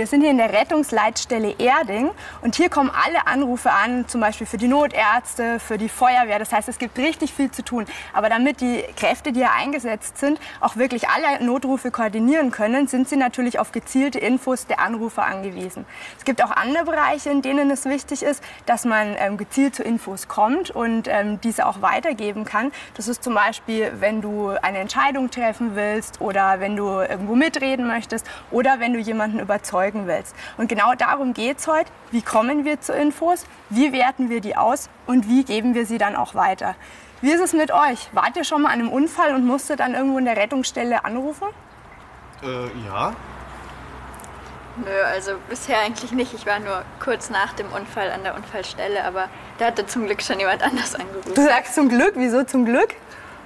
Wir sind hier in der Rettungsleitstelle Erding und hier kommen alle Anrufe an, zum Beispiel für die Notärzte, für die Feuerwehr. Das heißt, es gibt richtig viel zu tun. Aber damit die Kräfte, die hier eingesetzt sind, auch wirklich alle Notrufe koordinieren können, sind sie natürlich auf gezielte Infos der Anrufer angewiesen. Es gibt auch andere Bereiche, in denen es wichtig ist, dass man ähm, gezielt zu Infos kommt und ähm, diese auch weitergeben kann. Das ist zum Beispiel, wenn du eine Entscheidung treffen willst oder wenn du irgendwo mitreden möchtest oder wenn du jemanden überzeugen willst. Und genau darum geht es heute. Wie kommen wir zu Infos? Wie werten wir die aus? Und wie geben wir sie dann auch weiter? Wie ist es mit euch? Wart ihr schon mal an einem Unfall und musstet dann irgendwo in der Rettungsstelle anrufen? Äh, ja. Nö, also bisher eigentlich nicht. Ich war nur kurz nach dem Unfall an der Unfallstelle, aber da hatte zum Glück schon jemand anders angerufen. Du sagst zum Glück, wieso zum Glück?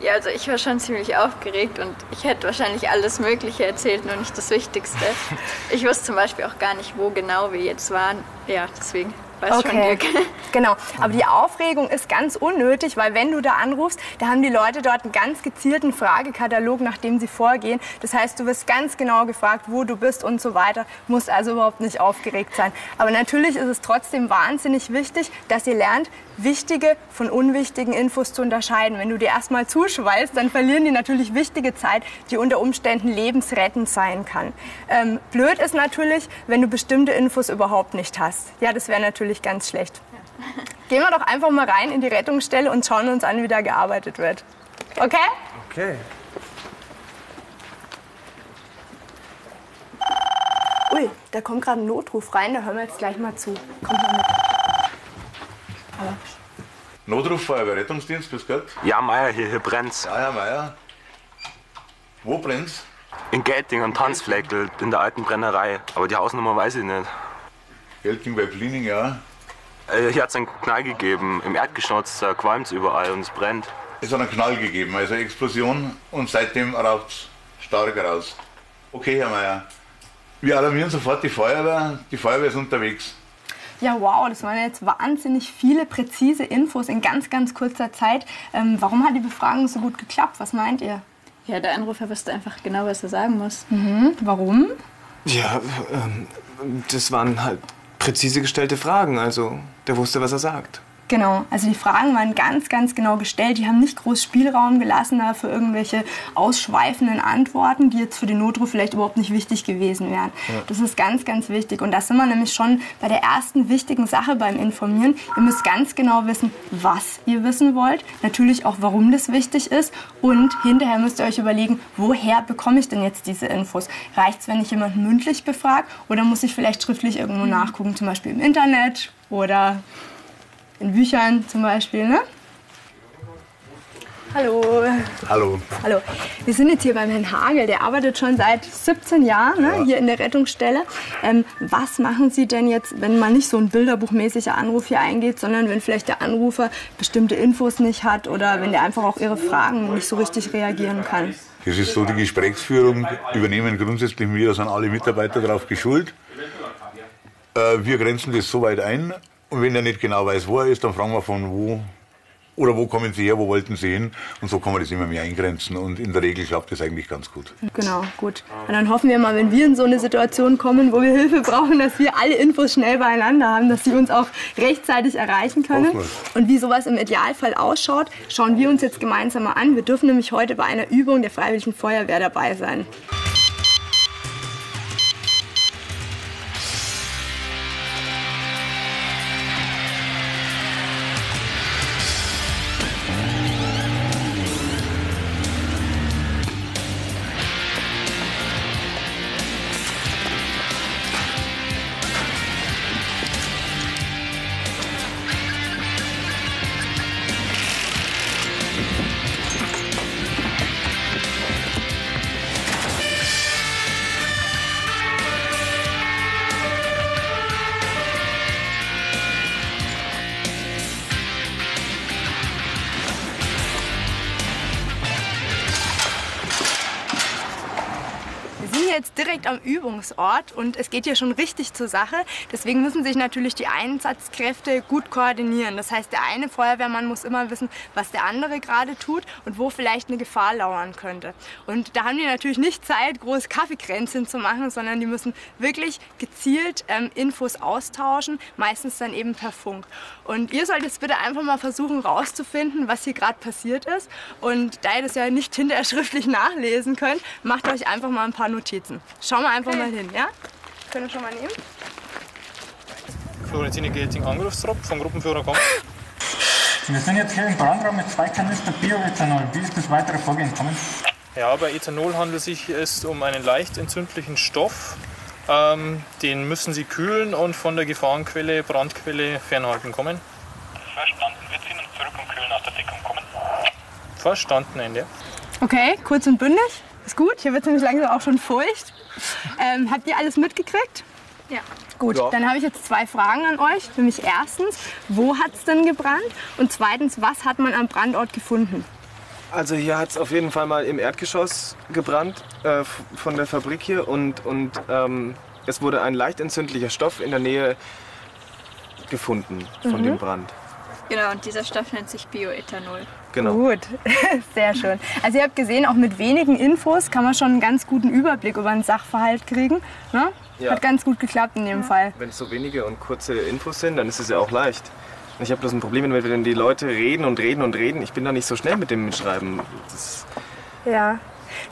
Ja, also ich war schon ziemlich aufgeregt und ich hätte wahrscheinlich alles Mögliche erzählt, nur nicht das Wichtigste. Ich wusste zum Beispiel auch gar nicht, wo genau wir jetzt waren. Ja, deswegen. Weiß schon Okay, Dirk. genau. Aber die Aufregung ist ganz unnötig, weil wenn du da anrufst, da haben die Leute dort einen ganz gezielten Fragekatalog, nach dem sie vorgehen. Das heißt, du wirst ganz genau gefragt, wo du bist und so weiter. Musst also überhaupt nicht aufgeregt sein. Aber natürlich ist es trotzdem wahnsinnig wichtig, dass ihr lernt, wichtige von unwichtigen Infos zu unterscheiden. Wenn du dir erstmal zuschweißt, dann verlieren die natürlich wichtige Zeit, die unter Umständen lebensrettend sein kann. Ähm, blöd ist natürlich, wenn du bestimmte Infos überhaupt nicht hast. Ja, das wäre natürlich ganz schlecht. Gehen wir doch einfach mal rein in die Rettungsstelle und schauen uns an, wie da gearbeitet wird. Okay? Okay. Ui, da kommt gerade ein Notruf rein, da hören wir jetzt gleich mal zu. Kommt mal mit. Notruf Feuerwehr Rettungsdienst, bis Gott. Ja, Meier, hier, hier brennt's. Ja, Herr Meier. Wo brennt's? In Gelting am Tanzfleckl, in der alten Brennerei. Aber die Hausnummer weiß ich nicht. Gelting bei Plining, ja. Äh, hier hat's einen Knall gegeben. Im Erdgeschoss äh, qualmt's überall und es brennt. Es hat einen Knall gegeben, also eine Explosion und seitdem raucht's stark raus. Okay, Herr Meier. Wir alarmieren sofort die Feuerwehr. Die Feuerwehr ist unterwegs. Ja, wow, das waren jetzt wahnsinnig viele präzise Infos in ganz, ganz kurzer Zeit. Ähm, warum hat die Befragung so gut geklappt? Was meint ihr? Ja, der Anrufer wusste einfach genau, was er sagen muss. Warum? Ja, ähm, das waren halt präzise gestellte Fragen. Also, der wusste, was er sagt. Genau, also die Fragen waren ganz, ganz genau gestellt. Die haben nicht groß Spielraum gelassen da für irgendwelche ausschweifenden Antworten, die jetzt für den Notruf vielleicht überhaupt nicht wichtig gewesen wären. Das ist ganz, ganz wichtig. Und da sind wir nämlich schon bei der ersten wichtigen Sache beim Informieren. Ihr müsst ganz genau wissen, was ihr wissen wollt. Natürlich auch, warum das wichtig ist. Und hinterher müsst ihr euch überlegen, woher bekomme ich denn jetzt diese Infos? Reicht es, wenn ich jemanden mündlich befrage? Oder muss ich vielleicht schriftlich irgendwo nachgucken, zum Beispiel im Internet oder in Büchern zum Beispiel, ne? Hallo. Hallo. Hallo. Wir sind jetzt hier beim Herrn Hagel, der arbeitet schon seit 17 Jahren ne, hier in der Rettungsstelle. Ähm, was machen Sie denn jetzt, wenn mal nicht so ein bilderbuchmäßiger Anruf hier eingeht, sondern wenn vielleicht der Anrufer bestimmte Infos nicht hat oder wenn der einfach auch Ihre Fragen nicht so richtig reagieren kann? Das ist so, die Gesprächsführung übernehmen grundsätzlich wir, da sind alle Mitarbeiter darauf geschult. Äh, wir grenzen das so weit ein und wenn er nicht genau weiß, wo er ist, dann fragen wir von wo oder wo kommen Sie her, wo wollten Sie hin und so kann man das immer mehr eingrenzen und in der Regel klappt das eigentlich ganz gut. Genau, gut. Und dann hoffen wir mal, wenn wir in so eine Situation kommen, wo wir Hilfe brauchen, dass wir alle Infos schnell beieinander haben, dass sie uns auch rechtzeitig erreichen können. Und wie sowas im Idealfall ausschaut, schauen wir uns jetzt gemeinsam mal an. Wir dürfen nämlich heute bei einer Übung der Freiwilligen Feuerwehr dabei sein. Direkt am Übungsort und es geht hier schon richtig zur Sache. Deswegen müssen sich natürlich die Einsatzkräfte gut koordinieren. Das heißt, der eine Feuerwehrmann muss immer wissen, was der andere gerade tut und wo vielleicht eine Gefahr lauern könnte. Und da haben die natürlich nicht Zeit, große Kaffeekränzchen zu machen, sondern die müssen wirklich gezielt ähm, Infos austauschen, meistens dann eben per Funk. Und ihr sollt jetzt bitte einfach mal versuchen rauszufinden, was hier gerade passiert ist. Und da ihr das ja nicht hinterher schriftlich nachlesen könnt, macht euch einfach mal ein paar Notizen. Schauen wir einfach mal hin, ja? Können wir schon mal nehmen? Florentine Gelting, Anrufstrop vom Gruppenführer kommt. Wir sind jetzt hier im Brandraum mit zwei Kanister Bioethanol. Wie ist das weitere Vorgehen kommen? Ja, bei Ethanol handelt es sich es um einen leicht entzündlichen Stoff. Ähm, den müssen Sie kühlen und von der Gefahrenquelle, Brandquelle fernhalten kommen. Verstanden. Wir ziehen uns zurück und kühlen aus der Deckung kommen. Verstanden, Ende. Okay, kurz und bündig. Ist gut. Hier wird es nämlich langsam auch schon feucht. Ähm, habt ihr alles mitgekriegt? Ja. Gut, dann habe ich jetzt zwei Fragen an euch. Nämlich erstens, wo hat es denn gebrannt? Und zweitens, was hat man am Brandort gefunden? Also hier hat es auf jeden Fall mal im Erdgeschoss gebrannt äh, von der Fabrik hier und, und ähm, es wurde ein leicht entzündlicher Stoff in der Nähe gefunden von dem Brand. Genau, und dieser Stoff nennt sich Bioethanol. Genau. Gut, sehr schön. Also ihr habt gesehen, auch mit wenigen Infos kann man schon einen ganz guten Überblick über einen Sachverhalt kriegen. Ne? Ja. Hat ganz gut geklappt in dem Fall. Wenn es so wenige und kurze Infos sind, dann ist es ja auch leicht. Ich habe bloß ein Problem, wenn wenn die Leute reden und reden und reden. Ich bin da nicht so schnell mit dem Mitschreiben. Das, Ja.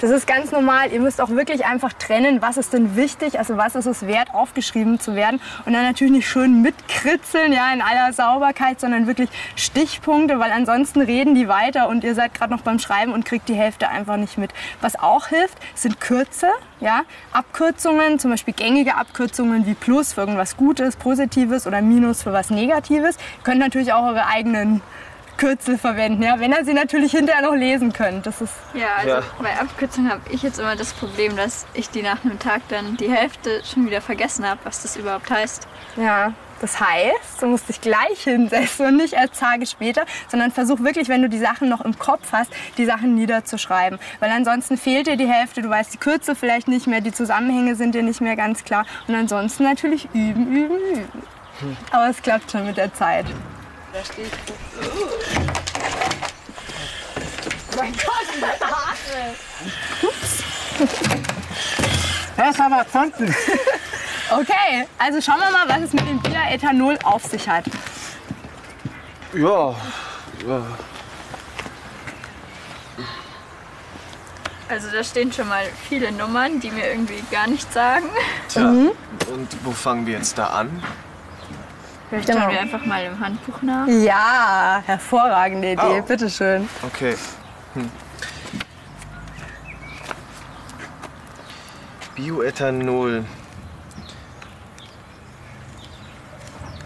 Das ist ganz normal. Ihr müsst auch wirklich einfach trennen, was ist denn wichtig, also was ist es wert, aufgeschrieben zu werden. Und dann natürlich nicht schön mitkritzeln, ja, in aller Sauberkeit, sondern wirklich Stichpunkte, weil ansonsten reden die weiter und ihr seid gerade noch beim Schreiben und kriegt die Hälfte einfach nicht mit. Was auch hilft, sind Kürze, ja, Abkürzungen, zum Beispiel gängige Abkürzungen wie Plus für irgendwas Gutes, Positives oder Minus für was Negatives. Ihr könnt natürlich auch eure eigenen Kürzel verwenden, ja, wenn ihr sie natürlich hinterher noch lesen könnt. Das ist Ja, also Ja. bei Abkürzungen habe ich jetzt immer das Problem, dass ich die nach einem Tag dann die Hälfte schon wieder vergessen habe, was das überhaupt heißt. Ja, das heißt, du musst dich gleich hinsetzen und nicht erst Tage später, sondern versuch wirklich, wenn du die Sachen noch im Kopf hast, die Sachen niederzuschreiben. Weil ansonsten fehlt dir die Hälfte, du weißt die Kürzel vielleicht nicht mehr, die Zusammenhänge sind dir nicht mehr ganz klar. Und ansonsten natürlich üben, üben, üben. Aber es klappt schon mit der Zeit. Da stehe ich. Mein Gott, Das ist aber gefunden. Okay, also schauen wir mal, was es mit dem Bioethanol auf sich hat. ja, ja. Also da stehen schon mal viele Nummern, die mir irgendwie gar nichts sagen. Tja. Mhm. Und wo fangen wir jetzt da an? Vielleicht schauen wir einfach mal im Handbuch nach. Ja, hervorragende Idee, Oh. bitteschön. Okay. Hm. Bioethanol.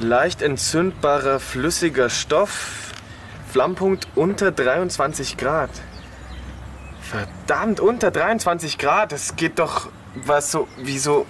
Leicht entzündbarer flüssiger Stoff. Flammpunkt unter 23 Grad. Verdammt, unter 23 Grad. Das geht doch. Was so, wieso,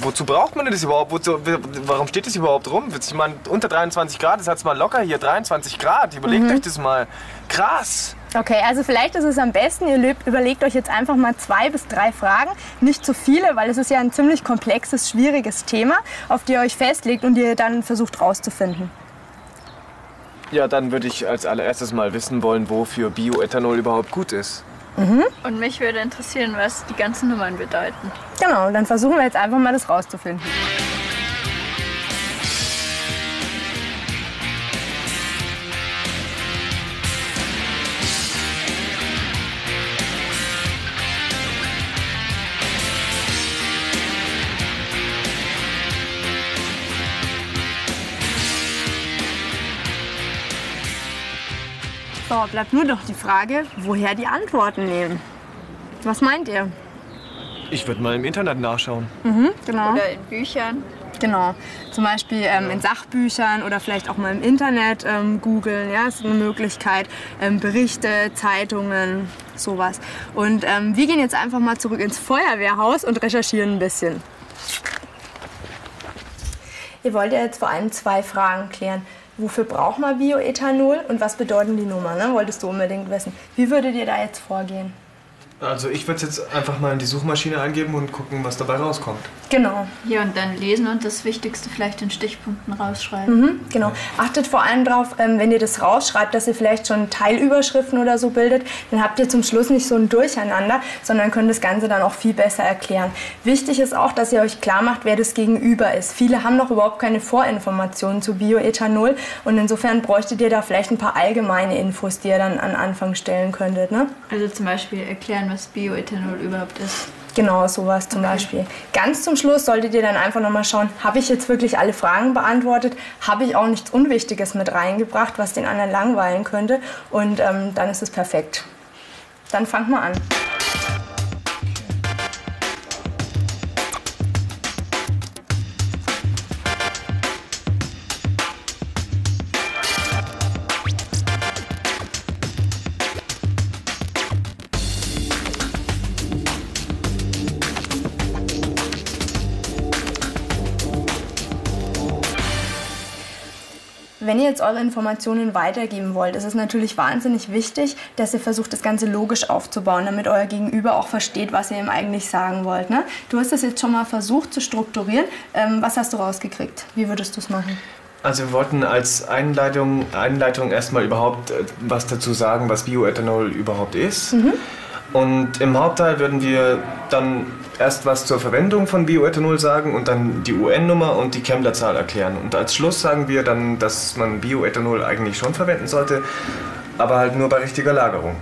wozu braucht man denn das überhaupt? Wozu, warum steht das überhaupt rum? Ich meine, unter 23 Grad, das hat's mal locker hier, 23 Grad. Überlegt euch das mal. Krass. Okay, also vielleicht ist es am besten, ihr überlegt euch jetzt einfach mal zwei bis drei Fragen. Nicht zu viele, weil es ist ja ein ziemlich komplexes, schwieriges Thema, auf die ihr euch festlegt und ihr dann versucht rauszufinden. Ja, dann würde ich als allererstes mal wissen wollen, wofür Bioethanol überhaupt gut ist. Und mich würde interessieren, was die ganzen Nummern bedeuten. Genau, dann versuchen wir jetzt einfach mal das rauszufinden. So, bleibt nur noch die Frage, woher die Antworten nehmen. Was meint ihr? Ich würde mal im Internet nachschauen. Genau. Oder in Büchern. Genau. Zum Beispiel ähm, in Sachbüchern oder vielleicht auch mal im Internet ähm, googeln. Ja, ist eine Möglichkeit. Ähm, Berichte, Zeitungen, sowas. Und ähm, wir gehen jetzt einfach mal zurück ins Feuerwehrhaus und recherchieren ein bisschen. Ihr wollt ja jetzt vor allem zwei Fragen klären. Wofür braucht man Bioethanol und was bedeuten die Nummern? Ne? Wolltest du unbedingt wissen. Wie würdet ihr da jetzt vorgehen? Also ich würde es jetzt einfach mal in die Suchmaschine eingeben und gucken, was dabei rauskommt. Genau. Ja, und dann lesen und das Wichtigste vielleicht in Stichpunkten rausschreiben. Mhm, genau. Achtet vor allem darauf, ähm, wenn ihr das rausschreibt, dass ihr vielleicht schon Teilüberschriften oder so bildet, dann habt ihr zum Schluss nicht so ein Durcheinander, sondern könnt das Ganze dann auch viel besser erklären. Wichtig ist auch, dass ihr euch klar macht, wer das Gegenüber ist. Viele haben noch überhaupt keine Vorinformationen zu Bioethanol und insofern bräuchtet ihr da vielleicht ein paar allgemeine Infos, die ihr dann an Anfang stellen könntet. Ne? Also zum Beispiel erklären, was Bioethanol überhaupt ist. Genau, sowas zum Beispiel. Ganz zum Schluss solltet ihr dann einfach nochmal schauen, habe ich jetzt wirklich alle Fragen beantwortet? Habe ich auch nichts Unwichtiges mit reingebracht, was den anderen langweilen könnte? Und ähm, dann ist es perfekt. Dann fangt mal an. Jetzt eure Informationen weitergeben wollt, ist es natürlich wahnsinnig wichtig, dass ihr versucht, das Ganze logisch aufzubauen, damit euer Gegenüber auch versteht, was ihr ihm eigentlich sagen wollt. Ne? Du hast das jetzt schon mal versucht zu strukturieren. Ähm, was hast du rausgekriegt? Wie würdest du es machen? Also wir wollten als Einleitung, Einleitung erstmal überhaupt äh, was dazu sagen, was Bioethanol überhaupt ist. Und im Hauptteil würden wir dann erst was zur Verwendung von Bioethanol sagen und dann die UN-Nummer und die Kemmler-Zahl erklären. Und als Schluss sagen wir dann, dass man Bioethanol eigentlich schon verwenden sollte, aber halt nur bei richtiger Lagerung.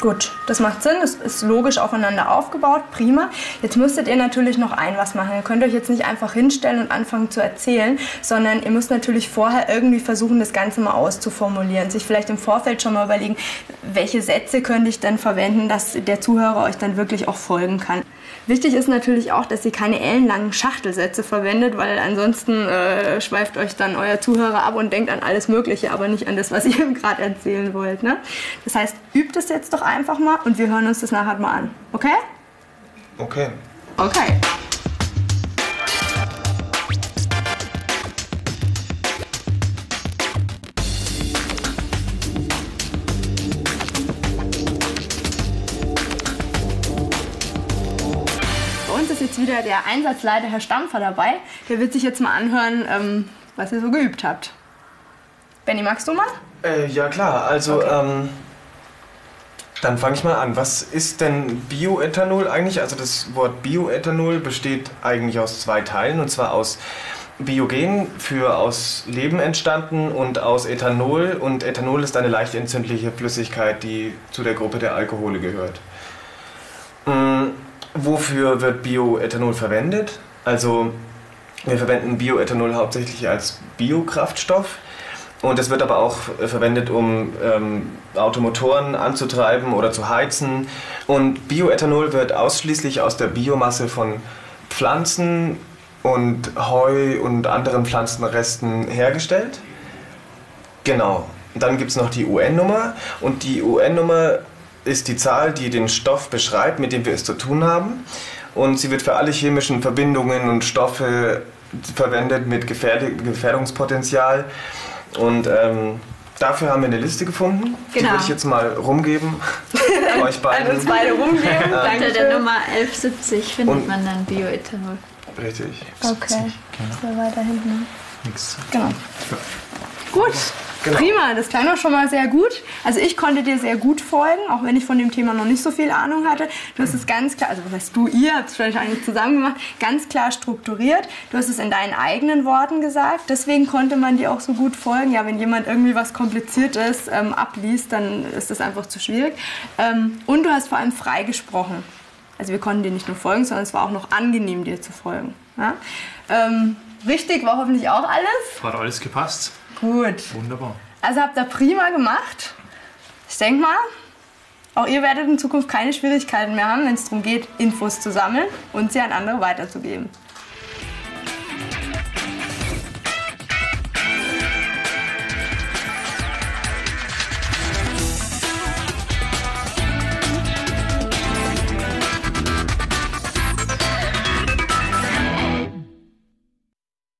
Gut, das macht Sinn, es ist logisch aufeinander aufgebaut, prima. Jetzt müsstet ihr natürlich noch ein was machen. Ihr könnt euch jetzt nicht einfach hinstellen und anfangen zu erzählen, sondern ihr müsst natürlich vorher irgendwie versuchen, das Ganze mal auszuformulieren. Sich vielleicht im Vorfeld schon mal überlegen, welche Sätze könnte ich denn verwenden, dass der Zuhörer euch dann wirklich auch folgen kann. Wichtig ist natürlich auch, dass ihr keine ellenlangen Schachtelsätze verwendet, weil ansonsten äh, schweift euch dann euer Zuhörer ab und denkt an alles Mögliche, aber nicht an das, was ihr ihm gerade erzählen wollt. Ne? Das heißt, übt es jetzt doch einfach mal und wir hören uns das nachher mal an. Okay? Okay. Okay. Wieder der Einsatzleiter Herr Stampfer dabei. Der wird sich jetzt mal anhören, ähm, was ihr so geübt habt. Benny, magst du mal? Äh, ja klar, also ähm, dann fange ich mal an. Was ist denn Bioethanol eigentlich? Also das Wort Bioethanol besteht eigentlich aus zwei Teilen und zwar aus Biogen für aus Leben entstanden und aus Ethanol und Ethanol ist eine leicht entzündliche Flüssigkeit, die zu der Gruppe der Alkohole gehört. Mm, wofür wird Bioethanol verwendet? Also wir verwenden Bioethanol hauptsächlich als Biokraftstoff. Und es wird aber auch verwendet, um ähm, Automotoren anzutreiben oder zu heizen. Und Bioethanol wird ausschließlich aus der Biomasse von Pflanzen und Heu und anderen Pflanzenresten hergestellt. Genau. Dann gibt es noch die UN-Nummer. Und die UN-Nummer ist die Zahl, die den Stoff beschreibt, mit dem wir es zu tun haben. Und sie wird für alle chemischen Verbindungen und Stoffe verwendet mit Gefährd Gefährdungspotenzial. Und ähm, dafür haben wir eine Liste gefunden. Die Genau. würde ich jetzt mal rumgeben. euch An beiden. uns beide rumgeben. Unter der. Nummer 1170 findet Und- man dann Bioethanol. Richtig. Okay. So weiter hinten. Nix. Genau. Gut. Genau. Prima, das klang doch schon mal sehr gut. Also ich konnte dir sehr gut folgen, auch wenn ich von dem Thema noch nicht so viel Ahnung hatte. Du hast es ganz klar, also was heißt du, ihr habt es wahrscheinlich zusammen gemacht, ganz klar strukturiert. Du hast es in deinen eigenen Worten gesagt, deswegen konnte man dir auch so gut folgen. Ja, wenn jemand irgendwie was Kompliziertes ähm, abliest, dann ist das einfach zu schwierig. Ähm, und du hast vor allem frei gesprochen. Also wir konnten dir nicht nur folgen, sondern es war auch noch angenehm, dir zu folgen. Ja? Ähm, richtig war hoffentlich auch alles. Hat alles gepasst. Gut. Wunderbar. Also habt ihr prima gemacht. Ich denke mal, auch ihr werdet in Zukunft keine Schwierigkeiten mehr haben, wenn es darum geht, Infos zu sammeln und sie an andere weiterzugeben.